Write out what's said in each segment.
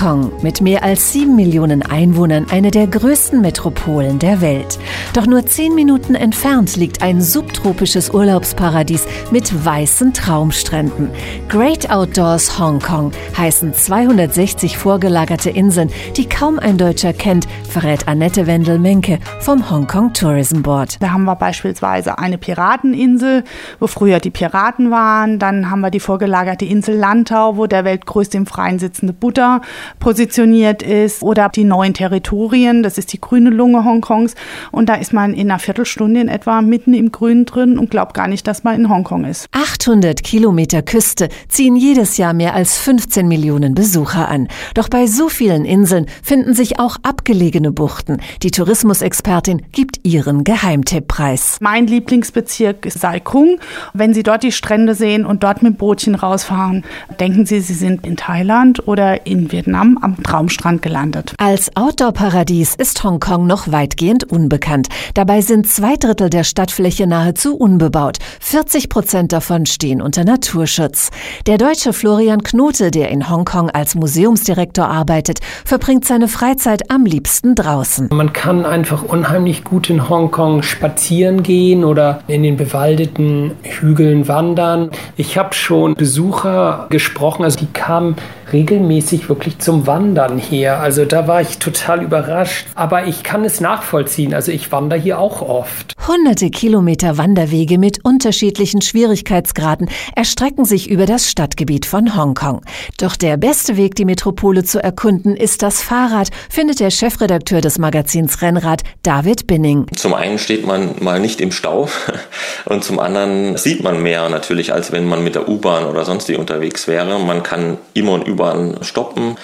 Hongkong, mit mehr als sieben Millionen Einwohnern eine der größten Metropolen der Welt. Doch nur zehn Minuten entfernt liegt ein subtropisches Urlaubsparadies mit weißen Traumstränden. Great Outdoors Hongkong heißen 260 vorgelagerte Inseln, die kaum ein Deutscher kennt, verrät Annette Wendel-Menke vom Hongkong Tourism Board. Da haben wir beispielsweise eine Pirateninsel, wo früher die Piraten waren. Dann haben wir die vorgelagerte Insel Lantau, wo der weltgrößte im Freien sitzende Buddha positioniert ist. Oder die neuen Territorien, das ist die grüne Lunge Hongkongs. Und da ist man in einer Viertelstunde in etwa mitten im Grün drin und glaubt gar nicht, dass man in Hongkong ist. 800 Kilometer Küste ziehen jedes Jahr mehr als 15 Millionen Besucher an. Doch bei so vielen Inseln finden sich auch abgelegene Buchten. Die Tourismusexpertin gibt ihren Geheimtipp preis. Mein Lieblingsbezirk ist Sai Kung. Wenn Sie dort die Strände sehen und dort mit Bootchen rausfahren, denken Sie, Sie sind in Thailand oder in Vietnam am Traumstrand gelandet. Als Outdoor-Paradies ist Hongkong noch weitgehend unbekannt. Dabei sind zwei Drittel der Stadtfläche nahezu unbebaut. 40 Prozent davon stehen unter Naturschutz. Der deutsche Florian Knote, der in Hongkong als Museumsdirektor arbeitet, verbringt seine Freizeit am liebsten draußen. Man kann einfach unheimlich gut in Hongkong spazieren gehen oder in den bewaldeten Hügeln wandern. Ich habe schon Besucher gesprochen, also die kamen regelmäßig wirklich zum Wandern her. Also da war ich total überrascht. Aber ich kann es nachvollziehen. Also ich wandere hier auch oft. Hunderte Kilometer Wanderwege mit unterschiedlichen Schwierigkeitsgraden erstrecken sich über das Stadtgebiet von Hongkong. Doch der beste Weg, die Metropole zu erkunden, ist das Fahrrad, findet der Chefredakteur des Magazins Rennrad, David Binning. Zum einen steht man mal nicht im Stau und zum anderen sieht man mehr natürlich, als wenn man mit der U-Bahn oder sonst wie unterwegs wäre. Man kann immer und überall stoppen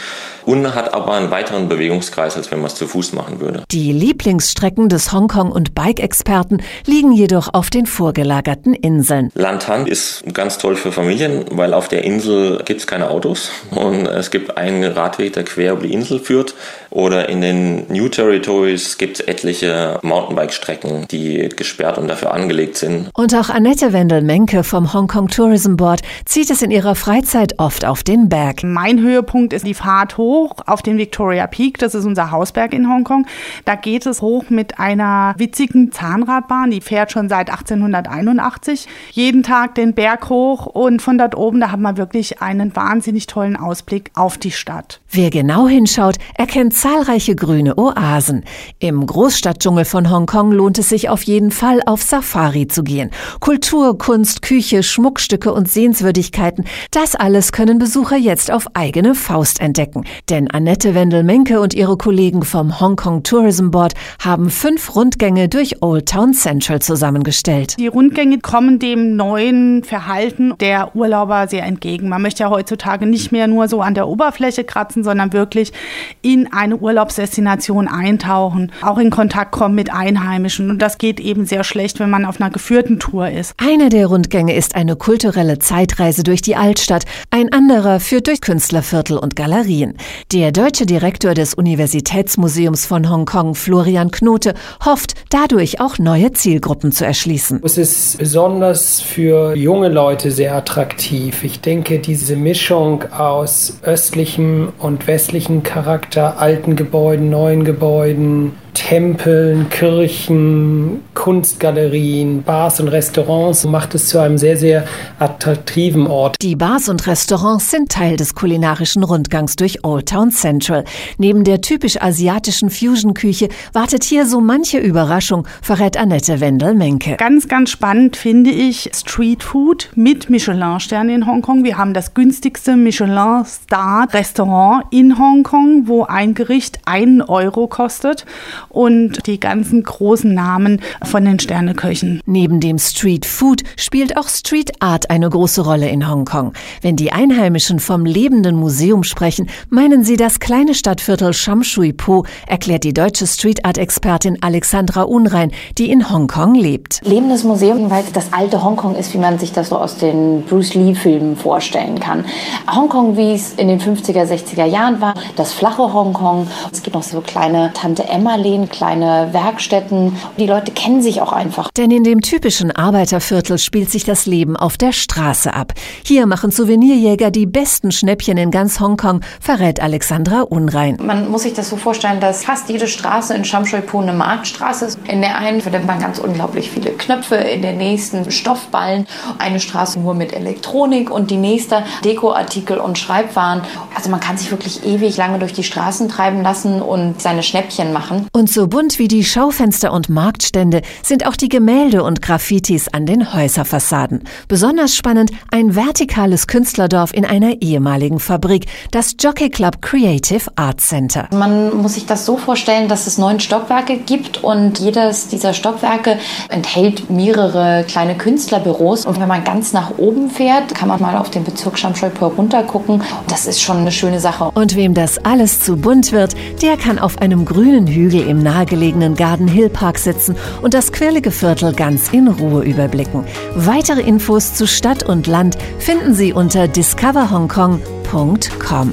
und hat aber einen weiteren Bewegungskreis, als wenn man es zu Fuß machen würde. Die Lieblingsstrecken des Hongkong- und Bike-Experten liegen jedoch auf den vorgelagerten Inseln. Lantan ist ganz toll für Familien, weil auf der Insel gibt es keine Autos und es gibt einen Radweg, der quer über die Insel führt. Oder in den New Territories gibt es etliche Mountainbike-Strecken, die gesperrt und dafür angelegt sind. Und auch Annette Wendel-Menke vom Hongkong Tourism Board zieht es in ihrer Freizeit oft auf den Berg. Mein Höhepunkt ist die Fahrt hoch hoch auf den Victoria Peak, das ist unser Hausberg in Hongkong. Da geht es hoch mit einer witzigen Zahnradbahn, die fährt schon seit 1881. Jeden Tag den Berg hoch und von dort oben, da hat man wirklich einen wahnsinnig tollen Ausblick auf die Stadt. Wer genau hinschaut, erkennt zahlreiche grüne Oasen. Im Großstadtdschungel von Hongkong lohnt es sich auf jeden Fall, auf Safari zu gehen. Kultur, Kunst, Küche, Schmuckstücke und Sehenswürdigkeiten, das alles können Besucher jetzt auf eigene Faust entdecken. Denn Annette Wendel-Menke und ihre Kollegen vom Hong Kong Tourism Board haben fünf Rundgänge durch Old Town Central zusammengestellt. Die Rundgänge kommen dem neuen Verhalten der Urlauber sehr entgegen. Man möchte ja heutzutage nicht mehr nur so an der Oberfläche kratzen, sondern wirklich in eine Urlaubsdestination eintauchen, auch in Kontakt kommen mit Einheimischen. Und das geht eben sehr schlecht, wenn man auf einer geführten Tour ist. Einer der Rundgänge ist eine kulturelle Zeitreise durch die Altstadt, ein anderer führt durch Künstlerviertel und Galerien. Der deutsche Direktor des Universitätsmuseums von Hongkong, Florian Knote, hofft, dadurch auch neue Zielgruppen zu erschließen. Es ist besonders für junge Leute sehr attraktiv. Ich denke, diese Mischung aus östlichem und westlichem Charakter, alten Gebäuden, neuen Gebäuden, Tempeln, Kirchen, Kunstgalerien, Bars und Restaurants macht es zu einem sehr, sehr attraktiven Ort. Die Bars und Restaurants sind Teil des kulinarischen Rundgangs durch Old Town Central. Neben der typisch asiatischen Fusion-Küche wartet hier so manche Überraschung, verrät Annette Wendel-Menke. Ganz, ganz spannend finde ich Street Food mit Michelin-Sternen in Hongkong. Wir haben das günstigste Michelin-Star-Restaurant in Hongkong, wo ein Gericht einen Euro kostet und die ganzen großen Namen von den Sterneköchen. Neben dem Street Food spielt auch Street Art eine große Rolle in Hongkong. Wenn die Einheimischen vom lebenden Museum sprechen, meinen sie das kleine Stadtviertel Sham Shui Po, erklärt die deutsche Street Art Expertin Alexandra Unrein, die in Hongkong lebt. Lebendes Museum, weil es das alte Hongkong ist, wie man sich das so aus den Bruce Lee Filmen vorstellen kann. Hongkong, wie es in den 50er, 60er Jahren war, das flache Hongkong. Es gibt noch so kleine Tante Emma Läden Läden, kleine Werkstätten. Die Leute kennen sich auch einfach. Denn in dem typischen Arbeiterviertel spielt sich das Leben auf der Straße ab. Hier machen Souvenirjäger die besten Schnäppchen in ganz Hongkong, verrät Alexandra Unrein. Man muss sich das so vorstellen, dass fast jede Straße in Shamshui-Po eine Marktstraße ist. In der einen findet man ganz unglaublich viele Knöpfe, in der nächsten Stoffballen, eine Straße nur mit Elektronik und die nächste Dekoartikel und Schreibwaren. Also man kann sich wirklich ewig lange durch die Straßen treiben lassen und seine Schnäppchen machen. Und so bunt wie die Schaufenster und Marktstände sind auch die Gemälde und Graffitis an den Häuserfassaden. Besonders spannend ein vertikales Künstlerdorf in einer ehemaligen Fabrik, das Jockey Club Creative Arts Center. Man muss sich das so vorstellen, dass es neun Stockwerke gibt und jedes dieser Stockwerke enthält mehrere kleine Künstlerbüros. Und wenn man ganz nach oben fährt, kann man mal auf den Bezirk Shamshui-Po runtergucken. Das ist schon eine schöne Sache. Und wem das alles zu bunt wird, der kann auf einem grünen Hügel im nahegelegenen Garden Hill Park sitzen und das quirlige Viertel ganz in Ruhe überblicken. Weitere Infos zu Stadt und Land finden Sie unter discoverhongkong.com.